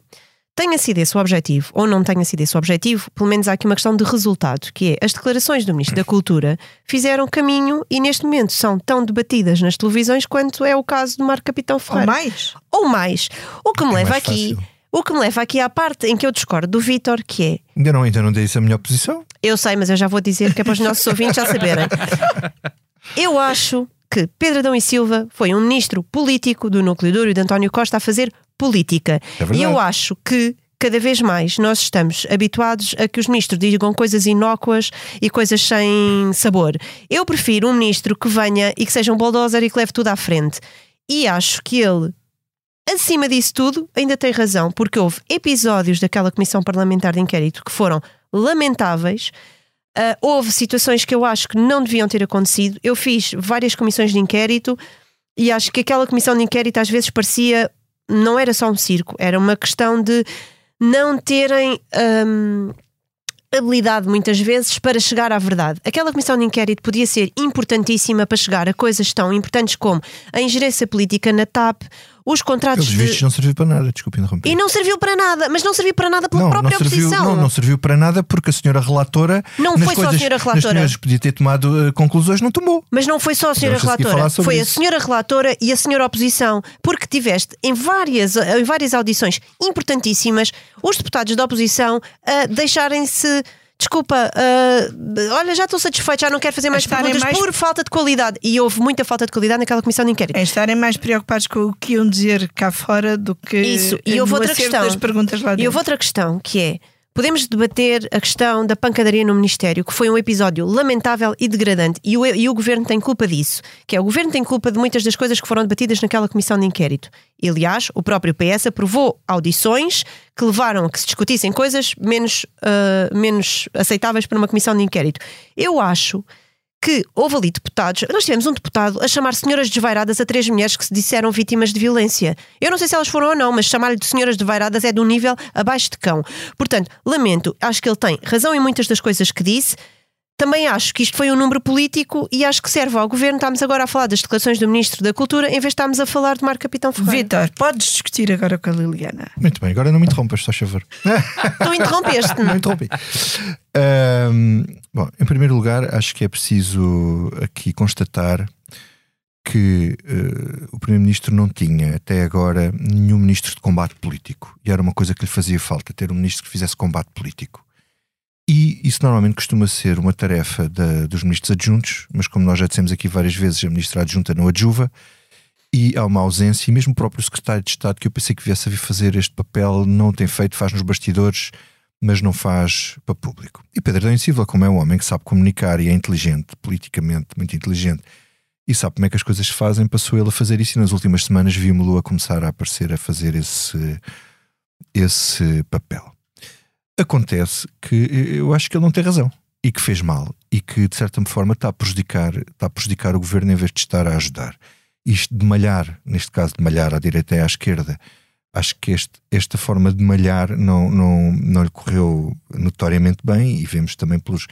Tenha sido esse o objetivo ou não tenha sido esse o objetivo, pelo menos há aqui uma questão de resultado, que é as declarações do Ministro da Cultura fizeram caminho e neste momento são tão debatidas nas televisões quanto é o caso do Marco Capitão Ou Ferreira. mais? Ou mais. O que me É leva mais aqui, fácil. o que me leva aqui à parte em que eu discordo do Vítor, que é Ainda não, ainda não disse a minha posição. eu sei, mas eu já vou dizer que é para os nossos ouvintes já saberem. Eu acho que Pedro Adão e Silva foi um ministro político do núcleo duro de António Costa a fazer política. É e eu acho que cada vez mais nós estamos habituados a que os ministros digam coisas inócuas e coisas sem sabor. Eu prefiro um ministro que venha e que seja um bulldozer e que leve tudo à frente. E acho que ele, acima disso tudo, ainda tem razão, porque houve episódios daquela comissão parlamentar de inquérito que foram lamentáveis. Uh, houve situações que eu acho que não deviam ter acontecido. Eu fiz várias comissões de inquérito e acho que aquela comissão de inquérito às vezes parecia. Não era só um circo, era uma questão de não terem hum, habilidade muitas vezes para chegar à verdade. Aquela comissão de inquérito podia ser importantíssima para chegar a coisas tão importantes como a ingerência política na TAP, os contratos Pelos vistos de... não serviu para nada, desculpe interromper. E não serviu para nada, mas não serviu para nada pela não, própria não serviu, oposição. Não, não serviu para nada porque a senhora relatora. Não foi só a coisas, senhora relatora. coisas que podia ter tomado uh, conclusões, não tomou. Mas não foi só a senhora a relatora, foi a isso. senhora relatora e a senhora oposição, porque tiveste em várias, em várias audições importantíssimas os deputados da oposição a deixarem-se. Desculpa, ah, olha, já estou satisfeito, já não quero fazer mais estarem perguntas mais- por falta de qualidade. E houve muita falta de qualidade naquela comissão de inquérito. É estarem mais preocupados com o que iam dizer cá fora do que Isso, e houve outra questão. E houve outra questão que é: podemos debater a questão da pancadaria no Ministério, que foi um episódio lamentável e degradante, e o, e o governo tem culpa disso, que é o governo tem culpa de muitas das coisas que foram debatidas naquela comissão de inquérito. E, aliás, o próprio PS aprovou audições que levaram a que se discutissem coisas menos, ah, menos aceitáveis para uma comissão de inquérito. Eu acho que houve ali deputados. Nós tivemos um deputado a chamar senhoras desvairadas a três mulheres que se disseram vítimas de violência. Eu não sei se elas foram ou não, mas chamar-lhe de senhoras desvairadas é de um nível abaixo de cão. Portanto, lamento, acho que ele tem razão em muitas das coisas que disse. Também acho que isto foi um número político e acho que serve ao governo. Estamos agora a falar das declarações do Ministro da Cultura em vez de estarmos a falar de Marco Capitão Ferreira. Vitor, podes discutir agora com a Liliana. Muito bem, agora não me interrompas, só favor. Tu interrompeste-me. não interrompi. Ahm, bom, em primeiro lugar, acho que é preciso aqui constatar que eh, o Primeiro-Ministro não tinha até agora nenhum ministro de combate político. E era uma coisa que lhe fazia falta, ter um ministro que fizesse combate político. E isso normalmente costuma ser uma tarefa da- dos ministros adjuntos, mas como nós já dissemos aqui várias vezes, a ministra adjunta não adjuva, e há uma ausência, e mesmo o próprio secretário de Estado, que eu pensei que viesse a vir fazer este papel, não tem feito, faz nos bastidores, mas não faz para público. E Pedro Adão e Silva, como é um homem que sabe comunicar e é inteligente, politicamente muito inteligente, e sabe como é que as coisas se fazem, passou ele a fazer isso e nas últimas semanas vimos-lo a começar a aparecer a fazer esse, esse papel. Acontece que eu acho que ele não tem razão e que fez mal e que de certa forma está a prejudicar, está a prejudicar o governo em vez de estar a ajudar. Isto de malhar, neste caso de malhar à direita e à esquerda, acho que este- esta forma de malhar não, não, não lhe correu notoriamente bem e vemos também pelos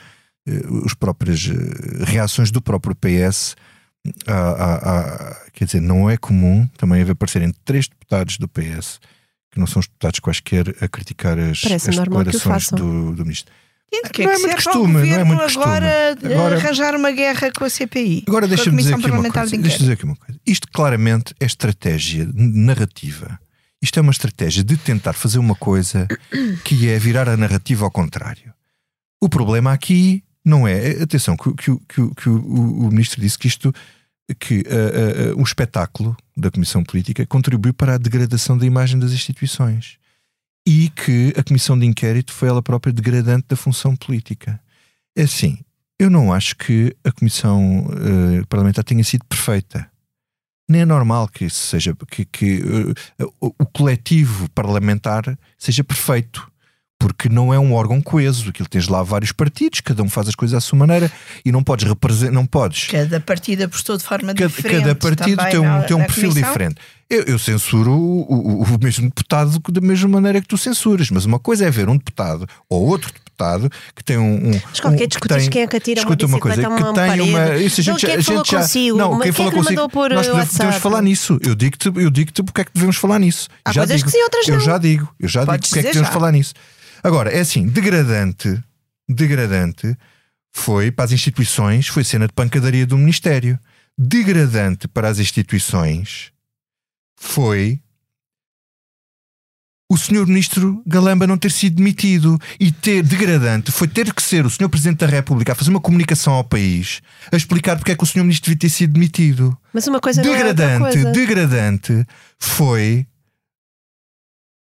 eh, os próprias eh, reações do próprio PS. a- a- a- quer dizer, não é comum também haver aparecerem três deputados do PS que não são os deputados quaisquer a criticar as, Parece as que declarações do, do ministro. Entendo que Não é é que muito ao costume, não é muito costume. agora, Agora- arranjar uma guerra com a CPI. Agora deixa-me dizer aqui uma coisa. de Deixa dizer aqui uma coisa. Isto claramente é estratégia narrativa. Isto é uma estratégia de tentar fazer uma coisa que é virar a narrativa ao contrário. O problema aqui não é. Atenção, que, que, o- que, o- que o, o ministro disse que isto. Que ah, ah, o espetáculo da Comissão Política contribuiu para a degradação da imagem das instituições e que a Comissão de Inquérito foi ela própria degradante da função política. É assim, eu não acho que a Comissão eh, Parlamentar tenha sido perfeita. Nem é normal que seja que, que, o coletivo parlamentar seja perfeito. Porque não é um órgão coeso, aquilo tens lá vários partidos, cada um faz as coisas à sua maneira e não podes representar, não podes Cada partido apostou de forma cada, diferente. cada partido tem um, na- tem um perfil comissão. diferente. Eu, eu censuro o, o- o mesmo deputado da mesma maneira que tu censuras, mas uma coisa é ver um deputado ou outro deputado que tem um. um Mas qualquer um, discutir quem é que atira uma escuta uma coisa, bicicleta a que uma tem uma. Isso a Não, gente, quem é a que falou gente já, consigo? Não, quem quem falou é que consigo. mandou pôr nós podemos WhatsApp? falar nisso. Eu digo-te eu digo porque é que devemos falar nisso. Há já coisas digo, que sim, outras eu não. já digo, eu já digo Podes porque é que devemos já. falar nisso. Agora, é assim, degradante, degradante foi para as instituições, foi cena de pancadaria do Ministério. Degradante para as instituições foi o senhor ministro Galamba não ter sido demitido e ter degradante foi ter que ser o senhor presidente da República a fazer uma comunicação ao país a explicar porque é que o senhor ministro devia ter sido demitido. Mas uma coisa não é outra Degradante, coisa. degradante foi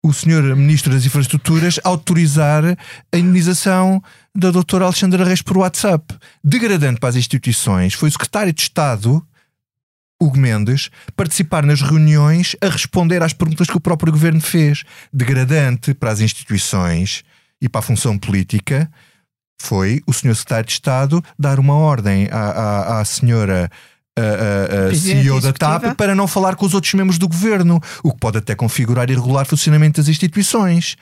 o senhor Ministro das Infraestruturas autorizar a indenização da doutora Alexandra Reis por WhatsApp. Degradante para as instituições, foi o secretário de Estado, Hugo Mendes, participar nas reuniões a responder às perguntas que o próprio governo fez. Degradante para as instituições e para a função política foi o senhor secretário de Estado dar uma ordem à, à, à senhora a, a, a Presidente CEO da TAP para não falar com os outros membros do governo, o que pode até configurar irregular funcionamento das instituições.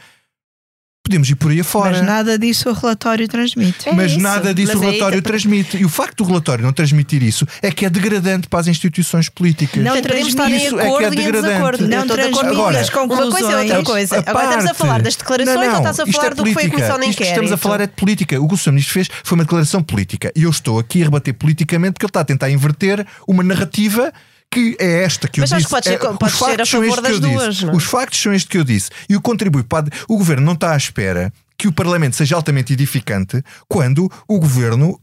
Podemos ir por aí afora. Mas nada disso o relatório transmite. É Mas isso. nada disso Mas o relatório tá- transmite. E o facto do relatório não transmitir isso é que é degradante para as instituições políticas. Não podemos estar em Isso é que é acordo e em degradante. desacordo. Não estou de acordo transmite com Agora, as isso. Uma coisa é outra conclusões. coisa. Agora estamos a parte- falar das declarações Não, não, ou estás a isto falar é do que foi a política. comissão de Isto que inquérito? estamos a falar é de política. O que o Sr. Ministro fez foi uma declaração política. E eu estou aqui a rebater politicamente porque ele está a tentar inverter uma narrativa que é esta que Mas eu acho disse. que pode ser- É, os pode ser a favor das duas, disse. é? Os factos são estes que eu disse. E o contribui para. O governo não está à espera que o Parlamento seja altamente edificante quando o governo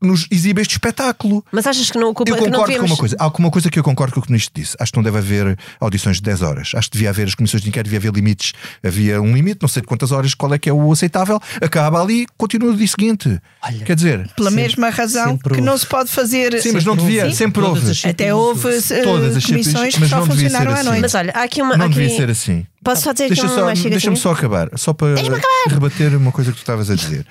nos exibe este espetáculo. Mas achas que não ocupa Eu que não concordo devemos... com uma coisa. Há uma coisa que eu concordo com o que o ministro disse. Acho que não deve haver audições de 10 horas. Acho que devia haver as comissões de inquérito, devia haver limites. Havia um limite, não sei de quantas horas, qual é que é o aceitável. Acaba ali, continua no dia seguinte. Olha, Quer dizer, Pela Sempre- mesma razão que não se pode fazer. sim, mas não devia, houve. sempre houve. Até houve Todas as comissões que mas só não devia ser funcionaram à assim. noite. Mas olha, há aqui uma... Não aqui... devia ser assim. Posso só dizer Deixa só- uma mais Deixa-me só acabar, só para rebater uma coisa que tu estavas a dizer.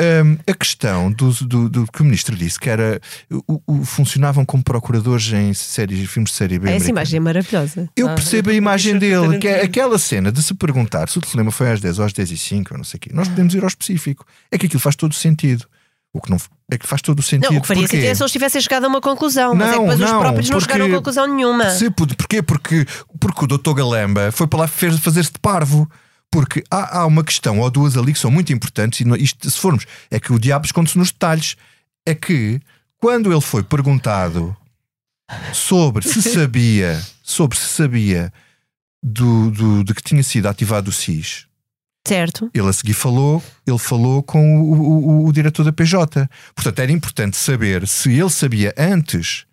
Hum, a questão do, do, do que o ministro disse, que era o, o- funcionavam como procuradores em séries, filmes de série B. Essa americana. imagem é maravilhosa. Eu Ah, percebo a imagem dele, que é que aquela cena de se perguntar se o telefonema foi às 10 ou às 10 e 5, ou não sei o quê. Nós podemos ir ao específico. É que aquilo faz todo o sentido. O que não é que faz todo o sentido. Não, o que faria Porquê? sentido é se eles tivessem chegado a uma conclusão, mas é que Não, depois os não, próprios não porque- chegaram a conclusão nenhuma. Se, por- porquê? Porque, porque o Dr. Galamba foi para lá fez- fazer-se de parvo. Porque há, há uma questão ou duas ali que são muito importantes, e isto, se formos, é que o diabo esconde-se nos detalhes. É que quando ele foi perguntado sobre se sabia, sobre se sabia do, do- de que tinha sido ativado o SIS, Certo. ele a seguir falou, ele falou com o, o- o- o diretor da PJ. Portanto, era importante saber se ele sabia antes,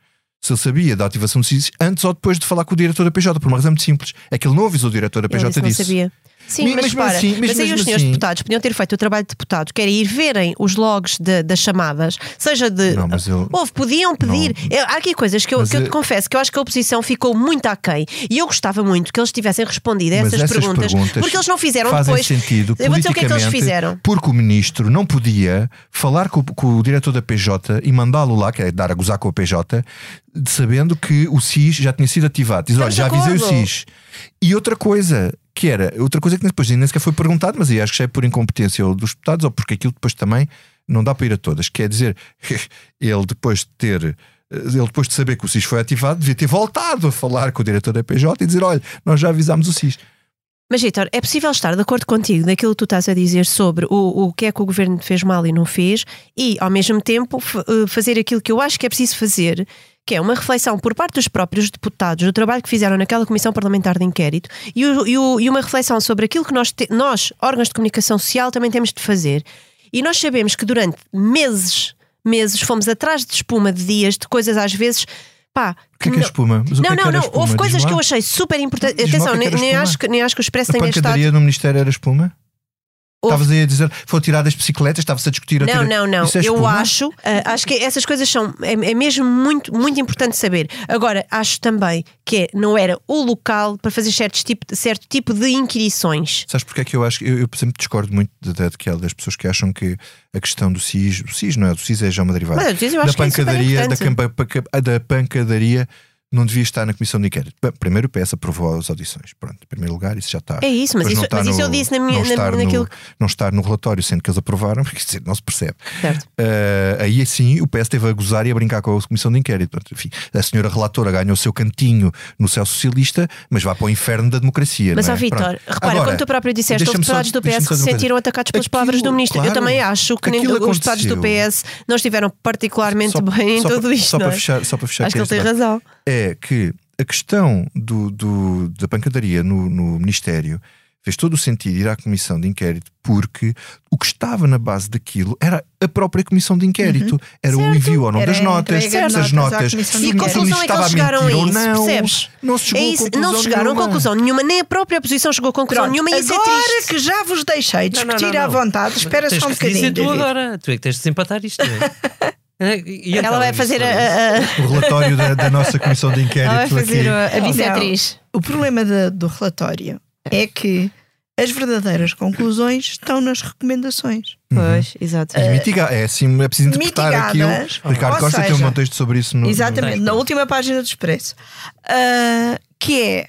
se ele sabia da ativação do SIS, antes ou depois de falar com o diretor da PJ, por uma razão muito simples. É que ele não avisou o diretor da Ele PJ disse, não disso. sabia. Sim, Mas mas, mesmo para, assim- mas mas aí os senhores assim- deputados podiam ter feito o trabalho de deputados, que era ir verem os logs de- das chamadas, seja de. Não, mas ele- Houve, podiam pedir. Eu- há aqui coisas que eu, que eu te confesso que eu acho que a oposição ficou muito aquém. E eu gostava muito que eles tivessem respondido a essas, essas perguntas, porque eles não fizeram fazem depois. sentido eu vou dizer o que é que eles fizeram. Porque o ministro não podia falar com, com o diretor da PJ e mandá-lo lá, que é dar a gozar com a PJ, sabendo que o SIS já tinha sido ativado. Diz: olha, já avisei o. SIS. E outra coisa. Que era outra coisa que depois nem sequer foi perguntado, mas aí acho que é por incompetência ou dos deputados, ou porque aquilo depois também não dá para ir a todas. Quer dizer, ele depois de ter ele depois de saber que o SIS foi ativado, devia ter voltado a falar com o diretor da PJ e dizer: olha, nós já avisámos o SIS. Mas, Vitor, é possível estar de acordo contigo naquilo que tu estás a dizer sobre o, o que é que o governo fez mal e não fez, e, ao mesmo tempo, eh, fazer aquilo que eu acho que é preciso fazer, que é uma reflexão por parte dos próprios deputados do trabalho que fizeram naquela Comissão Parlamentar de Inquérito e, o- e o- e uma reflexão sobre aquilo que nós, te- nós, órgãos de comunicação social, também temos de fazer. E nós sabemos que durante meses, meses, fomos atrás de espuma de dias, de coisas às vezes. Pá, O que é que é não- espuma? Mas o que não, é que não, era não. espuma? Houve coisas que eu achei super importantes. Atenção, é que nem, nem espuma. acho que, nem acho que o Expresso A tenha estado. pancadaria no Ministério era espuma? Estavas aí a dizer, foram tiradas bicicletas, estava-se a discutir a Não, tira- não, não. É eu acho, ah, acho que essas coisas são é, é mesmo muito, muito importante saber. Agora, acho também que é- não era o local para fazer certos tipo, certo tipo de inquirições. Sabes porque é que eu acho que eu, eu sempre discordo muito de, de, daquela das pessoas que acham que a questão do SIS, o SIS não é, o SIS é já uma derivada. Mas, eu da acho que é super pancadaria, da, importante. campa- paca- da pancadaria não devia estar na comissão de inquérito. Bem, Primeiro o PS aprovou as audições. Pronto, em primeiro lugar, isso já está. É isso, mas isso- mas isso no- eu disse na minha- não na- estar naquilo no, não estar no relatório, sendo que eles aprovaram, quer dizer, não se percebe. Uh, aí sim o PS esteve a gozar e a brincar com a comissão de inquérito. Portanto, enfim, a senhora relatora ganhou o seu cantinho no céu socialista, mas vá para o inferno da democracia. Mas, ó é? Vitor, Pronto. repara, Agora, como tu próprio disseste, os deputados do PS que se sentiram atacados pelas Aquilo, palavras do ministro. Eu claro, também acho que nem os deputados do. PS não estiveram particularmente Só- bem em só tudo para- isto. Só para é? fechar, só para fechar Acho que ele aqui tem razão. é que a questão do, do- da pancadaria no, no Ministério Fez todo o sentido ir à comissão de inquérito porque o que estava na base daquilo era a própria comissão de inquérito. Era o Certo. envio ou não Era das a notas, essas notas notas, o E a inquérito. conclusão é que eles a chegaram a isso, não. percebes? Não se chegou É a isso, conclusão não chegaram a nenhuma. conclusão nenhuma, nem a própria oposição chegou a conclusão Pronto, nenhuma. E isso é agora triste. que já vos deixei Não, não, discutir não, à não. vontade, espera só um bocadinho. tu agora. Tu é que tens de desempatar isto. não é? E então, Ela vai fazer a, O relatório da, da nossa comissão de ela vai inquérito fazer aqui. a, bissetriz. O problema da- do relatório é que as verdadeiras conclusões estão nas recomendações. Pois, exato. E mitigar, é assim, é preciso interpretar aquilo. mitigadas, Ricardo ou Costa tem um seja, bom texto sobre isso no. Exatamente, no- na última página do Expresso. Ah, que é.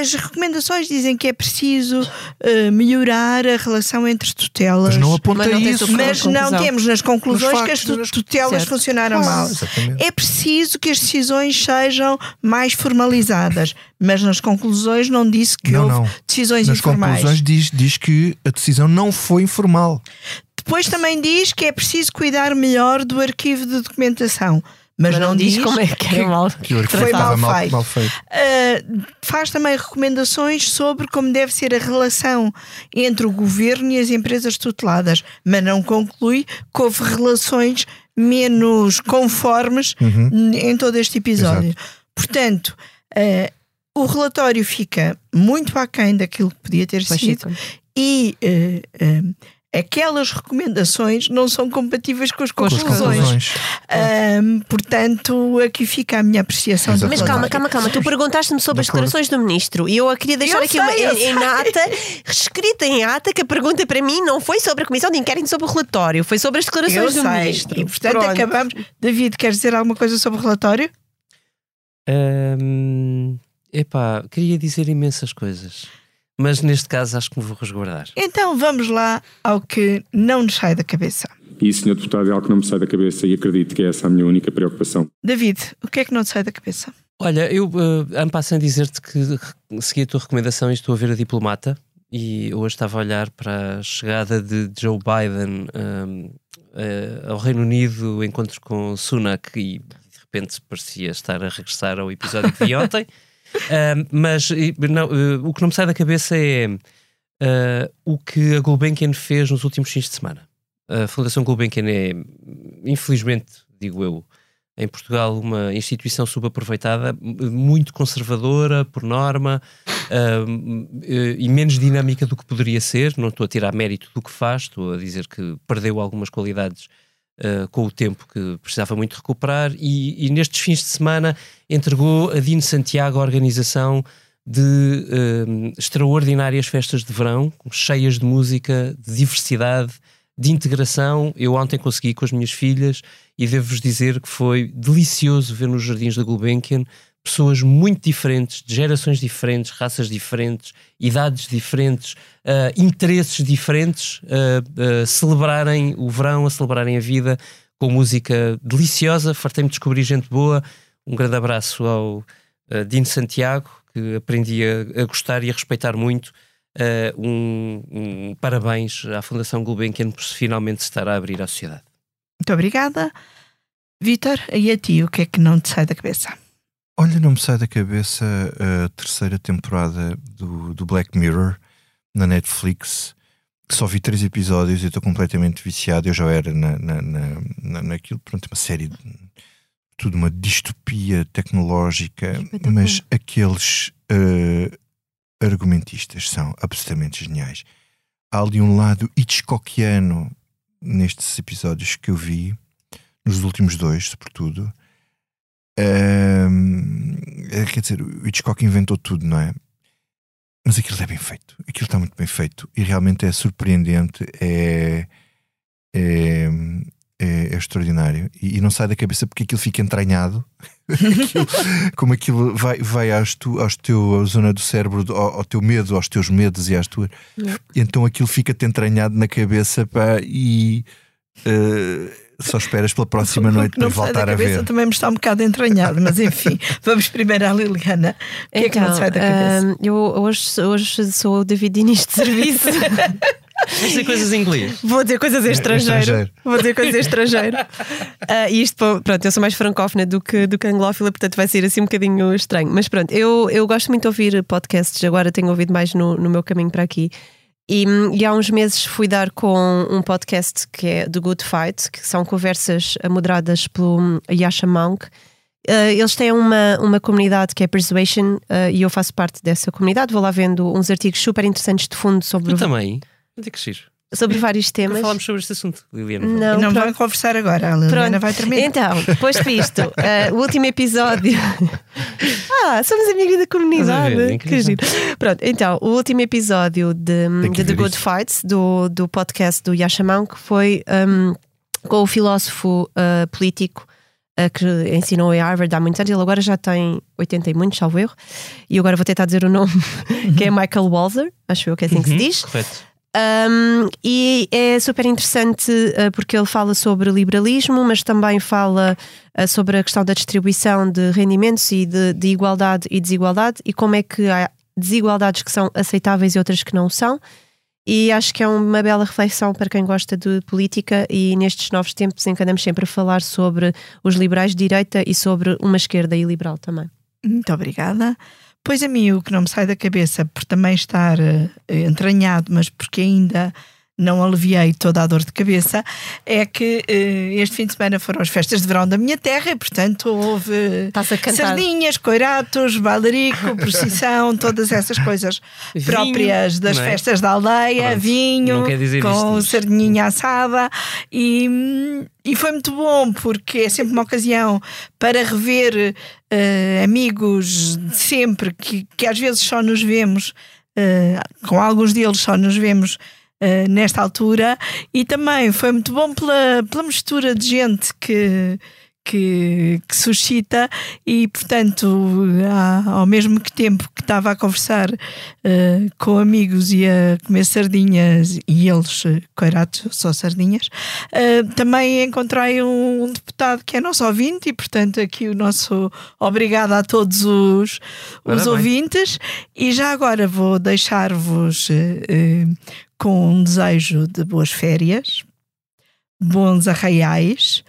As recomendações dizem que é preciso ah, melhorar a relação entre tutelas. Mas não aponta Mas não Mas não temos nas conclusões que as nas- tutelas Certo. funcionaram Ah, mal. exatamente. É preciso que as decisões sejam mais formalizadas, mas nas conclusões não disse que Não, houve não. decisões Nas informais. conclusões diz, diz que a decisão não foi informal. Depois também diz que é preciso cuidar melhor do arquivo de documentação, mas, Mas não diz como é que era mal. Que o arquivo Foi mal mal, feito. mal feito. Uh, faz também recomendações sobre como deve ser a relação entre o governo e as empresas tuteladas, mas não conclui que houve relações menos conformes em todo este episódio. Portanto, uh, o relatório fica muito aquém daquilo que podia ter Pois sido fica. e uh, uh, aquelas recomendações não são compatíveis com as conclusões. Um, portanto, aqui fica a minha apreciação. Mas calma, calma, calma. Tu perguntaste-me sobre as declarações do ministro e eu queria deixar Eu aqui uma, sei, eu em, em ata, escrita em ata, que a pergunta para mim não foi sobre a comissão de inquérito sobre o relatório, foi sobre as Eu declarações do sei. ministro. E portanto Pronto. acabamos. David, queres dizer alguma coisa sobre o relatório? Hum, epá, queria dizer imensas coisas. Mas neste caso acho que me vou resguardar. Então vamos lá ao que não nos sai da cabeça. E, Sr. Deputado, é algo que não me sai da cabeça e acredito que é essa a minha única preocupação. David, o que é que não te sai da cabeça? Olha, eu uh, ando passando a dizer-te que segui a tua recomendação e estou a ver a diplomata. E hoje estava a olhar para a chegada de Joe Biden um, uh, ao Reino Unido, o encontro com Sunak, e de repente parecia estar a regressar ao episódio vi ontem. Mas não, uh, o que não me sai da cabeça é uh, o que a Gulbenkian fez nos últimos fins de semana. A Fundação Gulbenkian é, infelizmente, digo eu, em Portugal uma instituição subaproveitada, muito conservadora por norma eh, e menos dinâmica do que poderia ser. Não estou a tirar mérito do que faz, estou a dizer que perdeu algumas qualidades ah, com o tempo que precisava muito recuperar. E, e nestes fins de semana entregou a Dino Santiago a organização de ahm, extraordinárias festas de verão, cheias de música, de diversidade, de integração. Eu ontem consegui com as minhas filhas e devo-vos dizer que foi delicioso ver nos jardins da Gulbenkian pessoas muito diferentes, de gerações diferentes, raças diferentes, idades diferentes, ah, interesses diferentes, ah, ah, celebrarem o verão, a celebrarem a vida com música deliciosa. Fartei-me de descobrir gente boa. Um grande abraço ao Dino Santiago, que aprendi a, a gostar e a respeitar muito. Um, um parabéns à Fundação Gulbenkian por se finalmente estar a abrir à sociedade. Muito obrigada. Vítor, e a ti, o que é que não te sai da cabeça? Olha, não me sai da cabeça a terceira temporada do, do Black Mirror na Netflix. Só vi três episódios e estou completamente viciado. Eu já era na, na, na, na- naquilo, pronto, uma série de tudo uma distopia tecnológica, mas aqueles eh, argumentistas são absolutamente geniais. Há ali um lado Hitchcockiano nestes episódios que eu vi, nos últimos dois, sobretudo. É, quer dizer, o Hitchcock inventou tudo, não é? Mas aquilo é bem feito. Aquilo está muito bem feito. E realmente é surpreendente, é, é, é- é extraordinário. E, e não sai da cabeça porque aquilo fica entranhado. Aquilo- como aquilo vai, vai às tu, aos teu, à zona do cérebro, ao, ao teu medo, aos teus medos e às tuas. E então aquilo fica-te entranhado na cabeça pá, e eh, só esperas pela próxima noite para me sai da voltar a cabeça ver. também me está um bocado entranhado, mas enfim, vamos primeiro à Liliana. O que é que não te sai da cabeça? hum, eu hoje, hoje sou o David Diniz de serviço. Vais dizer coisas em inglês. Vou dizer coisas em estrangeiro. estrangeiro. Vou dizer coisas em estrangeiro. Ah, e isto, pronto, eu sou mais francófona do que, do que anglófila, portanto vai ser assim um bocadinho estranho. Mas pronto, eu, eu gosto muito de ouvir podcasts, agora tenho ouvido mais no, no meu caminho para aqui. E, e há uns meses fui dar com um podcast que é The Good Fight, que são conversas moderadas pelo Yasha Monk. Uh, eles têm uma, uma comunidade que é Persuasion uh, e eu faço parte dessa comunidade. Vou lá vendo uns artigos super interessantes de fundo sobre, Eu também. Onde é que giro? Sobre vários temas. falámos sobre este assunto, Liliana. Não, não vão conversar agora, a Liliana Pronto. vai terminar. Então, posto isto, eh, o último episódio. ah, somos amigos da comunidade. Ver? Que giro. Pronto, então, o último episódio de, de The Good isso. Fights, do, do podcast do Yashamão, que foi um, com o filósofo uh, político. uh, que ensinou em Harvard há muitos anos, ele agora já tem 80 e muitos, salvo erro, e agora vou tentar dizer o nome, que é Michael Walzer, acho eu que é assim que se Uhum, diz. Correto. Um, e é super interessante uh, porque ele fala sobre liberalismo, mas também fala uh, sobre a questão da distribuição de rendimentos e de, de igualdade e desigualdade e como é que há desigualdades que são aceitáveis e outras que não são. E acho que é uma bela reflexão para quem gosta de política e nestes novos tempos em que andamos sempre a falar sobre os liberais de direita e sobre uma esquerda iliberal também. Muito obrigada. Pois a mim o que não me sai da cabeça, por também estar eh, entranhado, mas porque ainda não aliviei toda a dor de cabeça, é que eh, este fim de semana foram as festas de verão da minha terra e, portanto, houve sardinhas, coiratos, bailarico, procissão, todas essas coisas Vinho, próprias das é? festas da aldeia, Pronto, vinho, com isto, sardinha assada e, e foi muito bom porque é sempre uma ocasião para rever eh, amigos de sempre que, que às vezes só nos vemos, eh, com alguns deles só nos vemos eh, nesta altura. E também foi muito bom pela, pela mistura de gente que, que, que suscita e portanto há- ao mesmo tempo que estava a conversar eh, com amigos e a comer sardinhas e eles eh, coiratos só sardinhas eh, também encontrei um, um deputado que é nosso ouvinte e portanto aqui o nosso obrigado a todos os, os ouvintes. E já agora vou deixar-vos eh, com um desejo de boas férias bons arraiais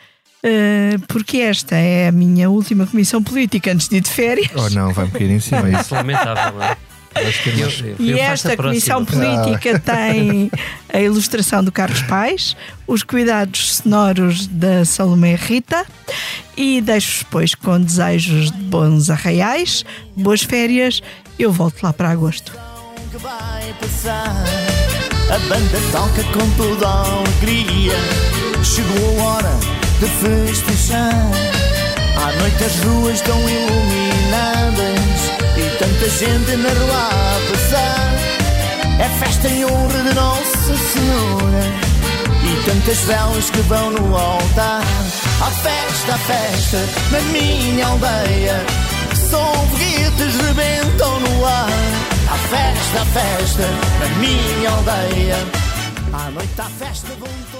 eh, porque esta é a minha última comissão política antes de ir de férias Oh não, vai-me cair em cima isso. É lamentável, não é? Eu- eu E esta comissão política tem a ilustração do Carlos Pais, os cuidados sonoros da Salomé Rita e deixo-vos, pois, com desejos de bons arraiais, boas férias. Eu volto lá para agosto. que vai passar. A banda toca com toda a alegria. Chegou a hora de festejar. À noite as ruas estão iluminadas e tanta gente na rua a passar. É festa em honra de Nossa Senhora e tantas velas que vão no altar. A festa, a festa na minha aldeia. Som foguetes rebentam no ar. A festa, a festa na minha aldeia. À noite à festa todos.